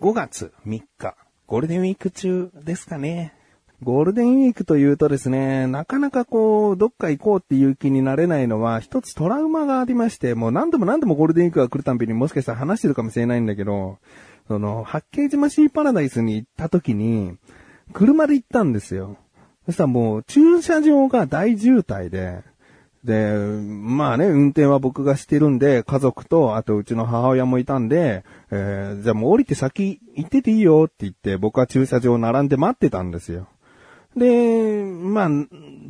5月3日、ゴールデンウィーク中ですかね。ゴールデンウィークというとですね、なかなかこう、どっか行こうっていう気になれないのは、一つトラウマがありまして、もう何度も何度もゴールデンウィークが来るたんびにもしかしたら話してるかもしれないんだけど、その、八景島シーパラダイスに行った時に、車で行ったんですよ。そしたらもう、駐車場が大渋滞で、で、まあね、運転は僕がしてるんで、家族と、あとうちの母親もいたんで、えー、じゃあもう降りて先行ってていいよって言って、僕は駐車場並んで待ってたんですよ。で、まあ、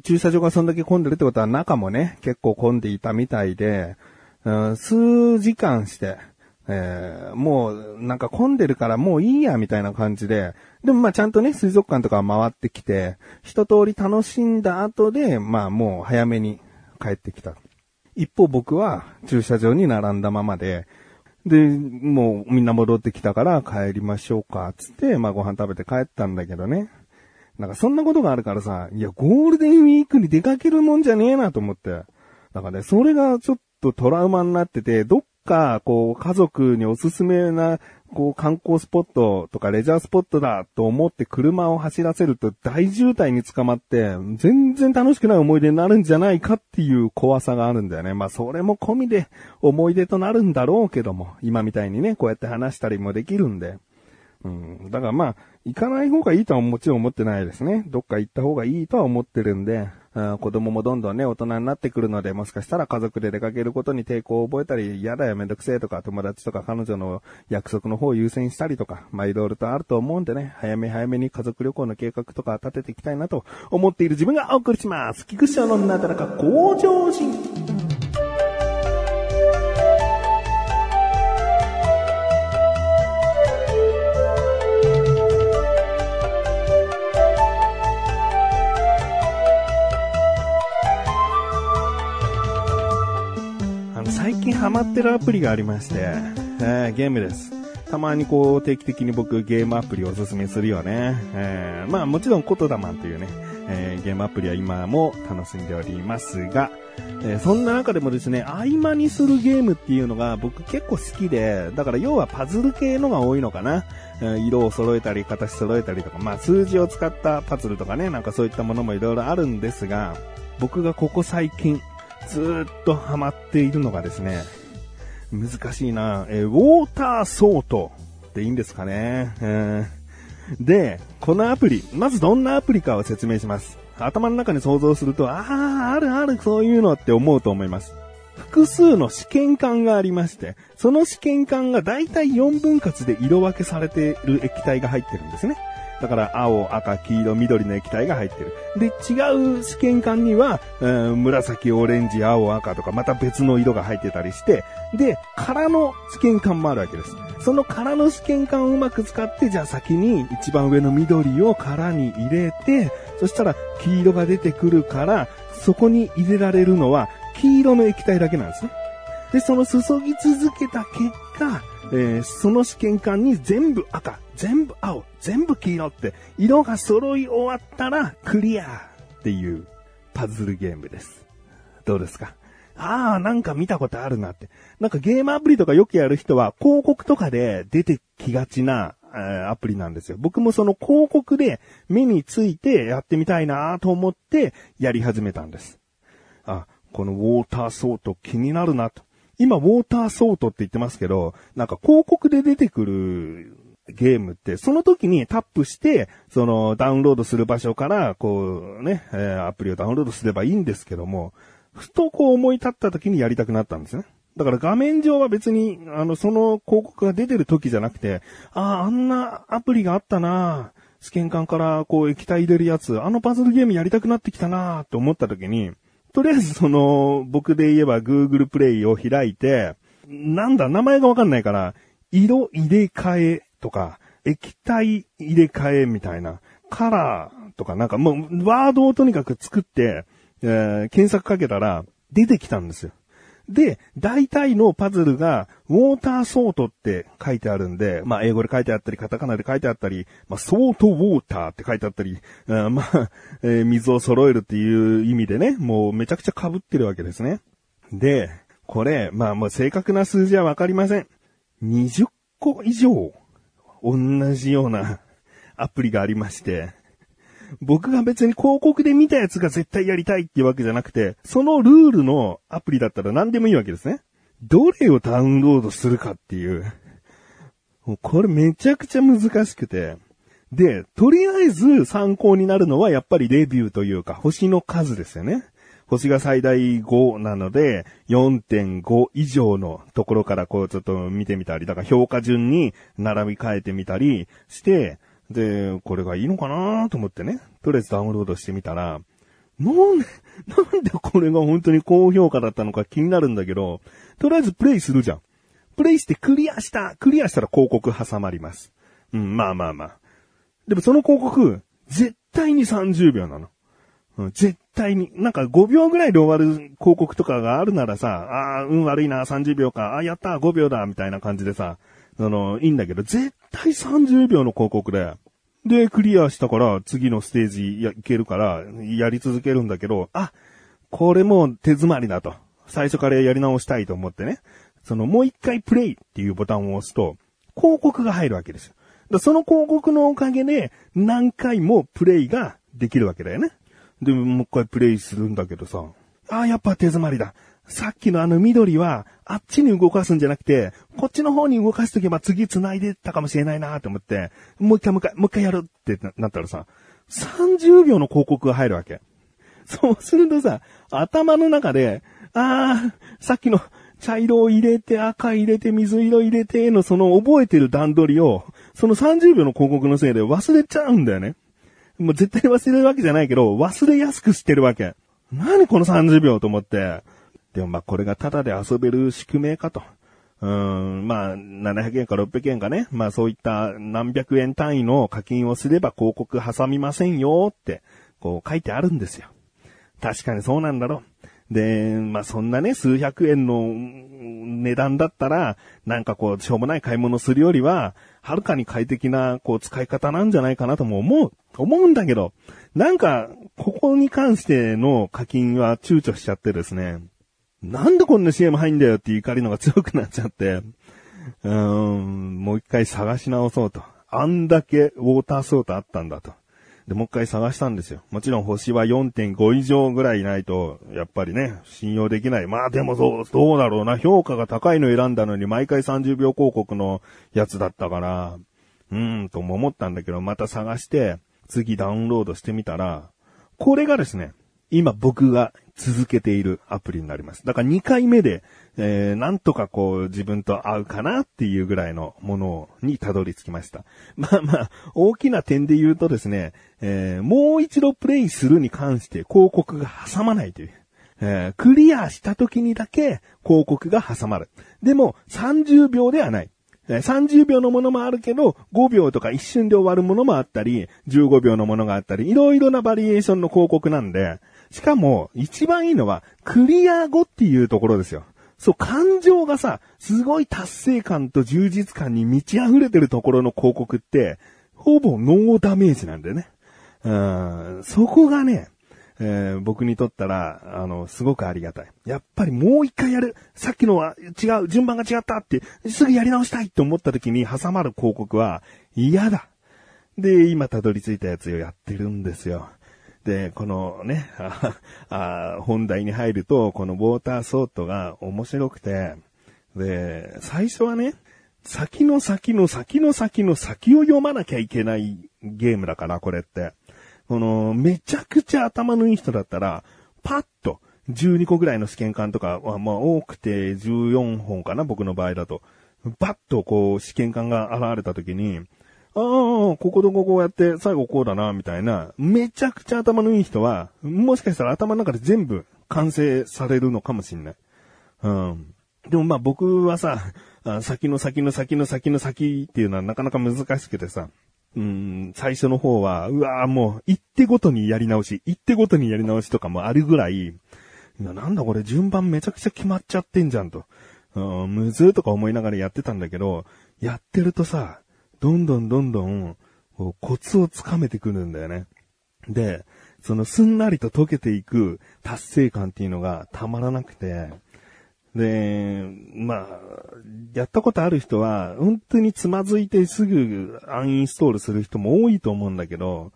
駐車場がそんだけ混んでるってことは中もね、結構混んでいたみたいで、うん、数時間して、えー、もうなんか混んでるからもういいやみたいな感じで、でもまあちゃんとね、水族館とか回ってきて、一通り楽しんだ後で、まあもう早めに帰ってきた。一方僕は駐車場に並んだままで、で、もうみんな戻ってきたから帰りましょうか、つって、まあご飯食べて帰ったんだけどね。なんかそんなことがあるからさ、いや、ゴールデンウィークに出かけるもんじゃねえなと思って。だからね、それがちょっとトラウマになってて、どっか、こう、家族におすすめなこう観光スポットとかレジャースポットだと思って車を走らせると大渋滞に捕まって全然楽しくない思い出になるんじゃないかっていう怖さがあるんだよね。まあそれも込みで思い出となるんだろうけども、今みたいにね、こうやって話したりもできるんで。うん。だからまあ、行かない方がいいとはもちろん思ってないですね。どっか行った方がいいとは思ってるんで、子供もどんどんね、大人になってくるので、もしかしたら家族で出かけることに抵抗を覚えたり、嫌だよめんどくせえとか、友達とか彼女の約束の方を優先したりとか、まあいろいろとあると思うんでね、早め早めに家族旅行の計画とか立てていきたいなと思っている自分がお送りします。菊池のなだらか向上心。ハマってるアプリがありまして、えー、ゲームです。たまにこう定期的に僕ゲームアプリをおすすめするよね。えー、まあもちろんコトダマンというね、えー、ゲームアプリは今も楽しんでおりますが、えー、そんな中でもですね、合間にするゲームっていうのが僕結構好きで、だから要はパズル系のが多いのかな。色を揃えたり、形揃えたりとか、まあ数字を使ったパズルとかね、なんかそういったものもいろいろあるんですが、僕がここ最近、ずっとハマっているのがですね、難しいな、えー、ウォーターソートっていいんですかね、えー、で、このアプリ、まずどんなアプリかを説明します。頭の中に想像すると、ああ、あるある、そういうのって思うと思います。複数の試験管がありまして、その試験管がだいたい4分割で色分けされている液体が入ってるんですね。だから青、赤、黄色、緑の液体が入ってる。で、違う試験管には、うん、紫、オレンジ、青、赤とかまた別の色が入ってたりして、で、空の試験管もあるわけです。その空の試験管をうまく使って、じゃあ先に一番上の緑を空に入れて、そしたら黄色が出てくるから、そこに入れられるのは黄色の液体だけなんですね。で、その注ぎ続けた結果、えー、その試験管に全部赤、全部青、全部黄色って、色が揃い終わったらクリアっていうパズルゲームです。どうですか？ああ、なんか見たことあるなって。なんかゲームアプリとかよくやる人は広告とかで出てきがちな、えー、アプリなんですよ。僕もその広告で目についてやってみたいなと思ってやり始めたんです。あ、このウォーターソート気になるなと。今、ウォーターソートって言ってますけど、なんか広告で出てくるゲームって、その時にタップして、そのダウンロードする場所から、こうね、えー、アプリをダウンロードすればいいんですけども、ふとこう思い立った時にやりたくなったんですね。だから画面上は別に、あの、その広告が出てる時じゃなくて、ああ、あんなアプリがあったな試験管からこう液体入れるやつ、あのパズルゲームやりたくなってきたなって思った時に、とりあえずその、僕で言えば Google プレイを開いて、なんだ、名前がわかんないから、色入れ替えとか、液体入れ替えみたいな、カラーとかなんかもう、ワードをとにかく作って、えー、検索かけたら、出てきたんですよ。で、大体のパズルが、ウォーターソートって書いてあるんで、まあ、英語で書いてあったり、カタカナで書いてあったり、まあ、ソートウォーターって書いてあったり、あまあ、えー、水を揃えるっていう意味でね、もうめちゃくちゃ被ってるわけですね。で、これ、まあ、もう正確な数字はわかりません。20個以上同じようなアプリがありまして、僕が別に広告で見たやつが絶対やりたいっていうわけじゃなくて、そのルールのアプリだったら何でもいいわけですね。どれをダウンロードするかっていう。もうこれめちゃくちゃ難しくて。で、とりあえず参考になるのはやっぱりレビューというか星の数ですよね。星が最大5なので、4.5以上のところからこうちょっと見てみたり、だから評価順に並び替えてみたりして、で、これがいいのかなと思ってね、とりあえずダウンロードしてみたら、なんで、なんでこれが本当に高評価だったのか気になるんだけど、とりあえずプレイするじゃん。プレイしてクリアしたクリアしたら広告挟まります。うん、まあまあまあ。でもその広告、絶対に30秒なの。うん、絶対に。なんか5秒ぐらいで終わる広告とかがあるならさ、ああ、運悪いな、30秒か、ああ、やった、5秒だ、みたいな感じでさ、あの、いいんだけど、絶対30秒の広告で、で、クリアしたから、次のステージや、いけるから、やり続けるんだけど、あ、これも手詰まりだと。最初からやり直したいと思ってね。その、もう一回プレイっていうボタンを押すと、広告が入るわけですよ。その広告のおかげで、何回もプレイができるわけだよね。で、もう一回プレイするんだけどさ、あ、やっぱ手詰まりだ。さっきのあの緑は、あっちに動かすんじゃなくて、こっちの方に動かしとけば次繋いでたかもしれないなと思って、もう一回もう一回、もう一回やるってなったらさ、30秒の広告が入るわけ。そうするとさ、頭の中で、ああ、さっきの茶色を入れて、赤入れて、水色入れてのその覚えてる段取りを、その30秒の広告のせいで忘れちゃうんだよね。もう絶対忘れるわけじゃないけど、忘れやすくしてるわけ。何この30秒と思って。でもまあこれがタダで遊べる宿命かと。うん、まあ、700円か600円かね。まあそういった何百円単位の課金をすれば広告挟みませんよって、こう書いてあるんですよ。確かにそうなんだろう。で、まあそんなね、数百円の値段だったら、なんかこう、しょうもない買い物するよりは、はるかに快適な、こう、使い方なんじゃないかなとも思う、思うんだけど、なんか、ここに関しての課金は躊躇しちゃってですね、なんでこんな CM 入んだよって怒りのが強くなっちゃって、うーん、もう一回探し直そうと。あんだけウォーターソートあったんだと。で、もう一回探したんですよ。もちろん星は4.5以上ぐらいないと、やっぱりね、信用できない。まあでもそう、どうだろうな。評価が高いの選んだのに毎回30秒広告のやつだったから、うーん、とも思ったんだけど、また探して、次ダウンロードしてみたら、これがですね、今僕が続けているアプリになります。だから2回目で、えー、なんとかこう自分と合うかなっていうぐらいのものにたどり着きました。まあまあ、大きな点で言うとですね、えー、もう一度プレイするに関して広告が挟まないという。えー、クリアした時にだけ広告が挟まる。でも30秒ではない。30秒のものもあるけど、5秒とか一瞬で終わるものもあったり、15秒のものがあったり、いろいろなバリエーションの広告なんで、しかも、一番いいのは、クリア後っていうところですよ。そう、感情がさ、すごい達成感と充実感に満ち溢れてるところの広告って、ほぼノーダメージなんだよね。うん、そこがね、えー、僕にとったら、あの、すごくありがたい。やっぱりもう一回やる。さっきのは違う、順番が違ったって、すぐやり直したいって思った時に挟まる広告は嫌だ。で、今たどり着いたやつをやってるんですよ。で、このね、あ本題に入ると、このウォーターソートが面白くて、で、最初はね、先の先の先の先の先を読まなきゃいけないゲームだから、これって。この、めちゃくちゃ頭のいい人だったら、パッと、12個ぐらいの試験管とかは、まあ多くて14本かな、僕の場合だと。バッとこう試験管が現れた時に、ああ、こことここをやって、最後こうだな、みたいな、めちゃくちゃ頭のいい人は、もしかしたら頭の中で全部完成されるのかもしんない。うん。でもまあ僕はさ、先の先の先の先の先っていうのはなかなか難しくてさ、うん、最初の方は、うわもう、一手ごとにやり直し、一手ごとにやり直しとかもあるぐらい、なんだこれ順番めちゃくちゃ決まっちゃってんじゃんと。うん、むずーとか思いながらやってたんだけど、やってるとさ、どんどんどんどん、こうコツをつかめてくるんだよね。で、そのすんなりと溶けていく達成感っていうのがたまらなくて、で、まあ、やったことある人は、本当につまずいてすぐアンインストールする人も多いと思うんだけど、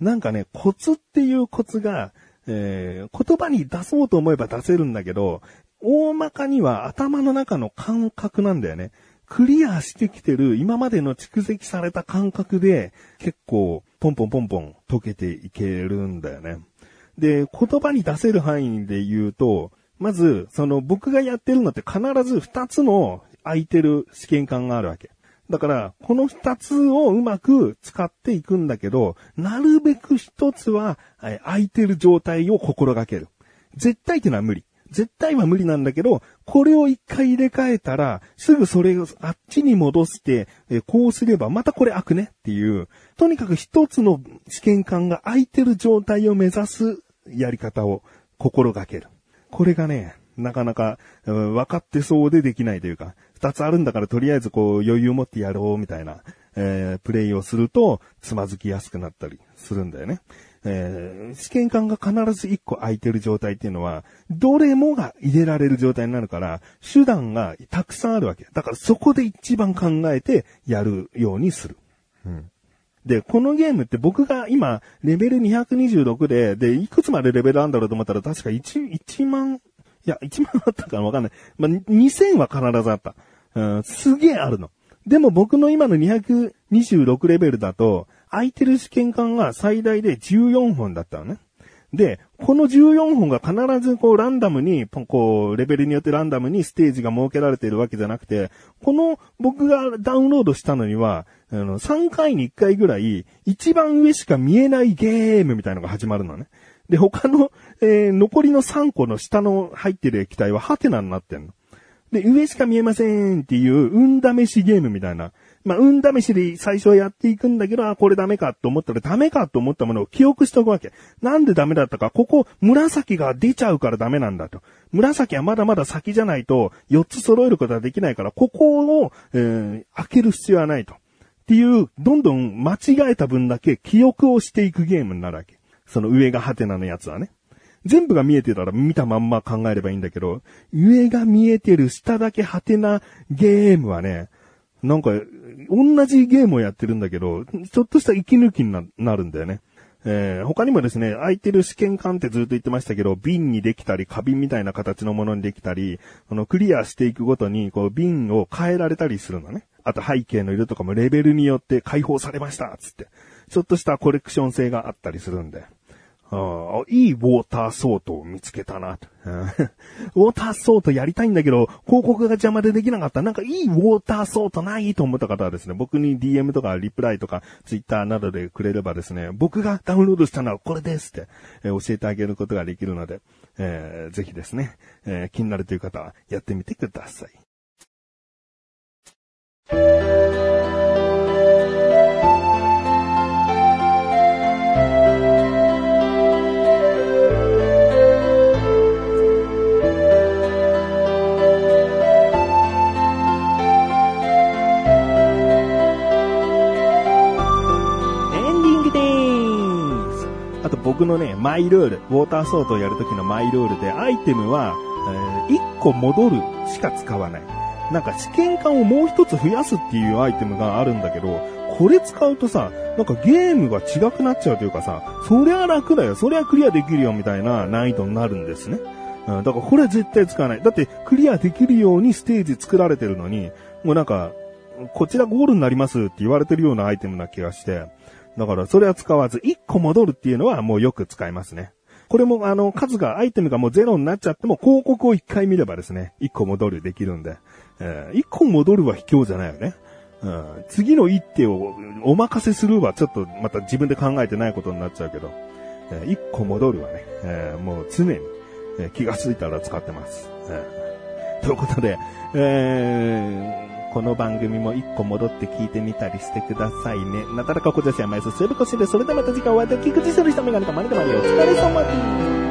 なんかね、コツっていうコツが、えー、言葉に出そうと思えば出せるんだけど、大まかには頭の中の感覚なんだよね。クリアしてきてる今までの蓄積された感覚で結構ポンポンポンポン溶けていけるんだよね。で、言葉に出せる範囲で言うと、まず、その僕がやってるのって必ず二つの空いてる試験管があるわけ。だから、この二つをうまく使っていくんだけど、なるべく一つは空いてる状態を心がける。絶対っていうのは無理。絶対は無理なんだけど、これを一回入れ替えたら、すぐそれをあっちに戻して、えこうすればまたこれ開くねっていう、とにかく一つの試験管が空いてる状態を目指すやり方を心がける。これがね、なかなか、分かってそうでできないというか、二つあるんだからとりあえずこう余裕を持ってやろうみたいな、えー、プレイをするとつまずきやすくなったりするんだよね。えー、試験管が必ず一個空いてる状態っていうのは、どれもが入れられる状態になるから、手段がたくさんあるわけ。だからそこで一番考えてやるようにする。うん。で、このゲームって僕が今、レベル226で、で、いくつまでレベルあるんだろうと思ったら確か1、1万、いや、1万あったかわかんない。まあ、2000は必ずあった。うん、すげえあるの。でも僕の今の226レベルだと、空いてる試験管が最大で14本だったのね。で、この14本が必ずこうランダムに、こう、レベルによってランダムにステージが設けられているわけじゃなくて、この僕がダウンロードしたのには、あの、3回に1回ぐらい、一番上しか見えないゲームみたいのが始まるのね。で、他の、えー、残りの3個の下の入ってる液体はハテナになってんの。で、上しか見えませんっていう、運試しゲームみたいな。まあ、運試しで最初はやっていくんだけど、あ、これダメかと思ったらダメかと思ったものを記憶しておくわけ。なんでダメだったか、ここ、紫が出ちゃうからダメなんだと。紫はまだまだ先じゃないと、4つ揃えることはできないから、ここを、えー、開ける必要はないと。っていう、どんどん間違えた分だけ記憶をしていくゲームになるわけ。その上がハテナのやつはね。全部が見えてたら見たまんま考えればいいんだけど、上が見えてる下だけハテナゲームはね、なんか、同じゲームをやってるんだけど、ちょっとした息抜きになるんだよね。えー、他にもですね、空いてる試験管ってずっと言ってましたけど、瓶にできたり、花瓶みたいな形のものにできたり、このクリアしていくごとに、こう、瓶を変えられたりするのね。あと背景の色とかもレベルによって解放されましたつって。ちょっとしたコレクション性があったりするんで。あいいウォーターソートを見つけたな。ウォーターソートやりたいんだけど、広告が邪魔でできなかった。なんかいいウォーターソートないと思った方はですね、僕に DM とかリプライとか Twitter などでくれればですね、僕がダウンロードしたのはこれですって、えー、教えてあげることができるので、えー、ぜひですね、えー、気になるという方はやってみてください。のね、マイルール、ウォーターソートをやるときのマイルールで、アイテムは、えー、1個戻るしか使わない。なんか試験管をもう一つ増やすっていうアイテムがあるんだけど、これ使うとさ、なんかゲームが違くなっちゃうというかさ、そりゃ楽だよ、そりゃクリアできるよみたいな難易度になるんですね。うん、だからこれは絶対使わない。だってクリアできるようにステージ作られてるのに、もうなんか、こちらゴールになりますって言われてるようなアイテムな気がして、だからそれは使わず、1個戻るっていうのはもうよく使いますね。これもあの、数が、アイテムがもうゼロになっちゃっても広告を1回見ればですね、1個戻るできるんで、えー、1個戻るは卑怯じゃないよね。うん、次の一手をお任せするはちょっとまた自分で考えてないことになっちゃうけど、えー、1個戻るはね、えー、もう常に、えー、気がついたら使ってます。えー、ということで、えーこの番組も一個戻って聞いてみたりしてくださいね。なだらかこじゃしやまいす、するこしで、それではまた次回お会いできくじする人メガネたまりでまりお疲れ様です。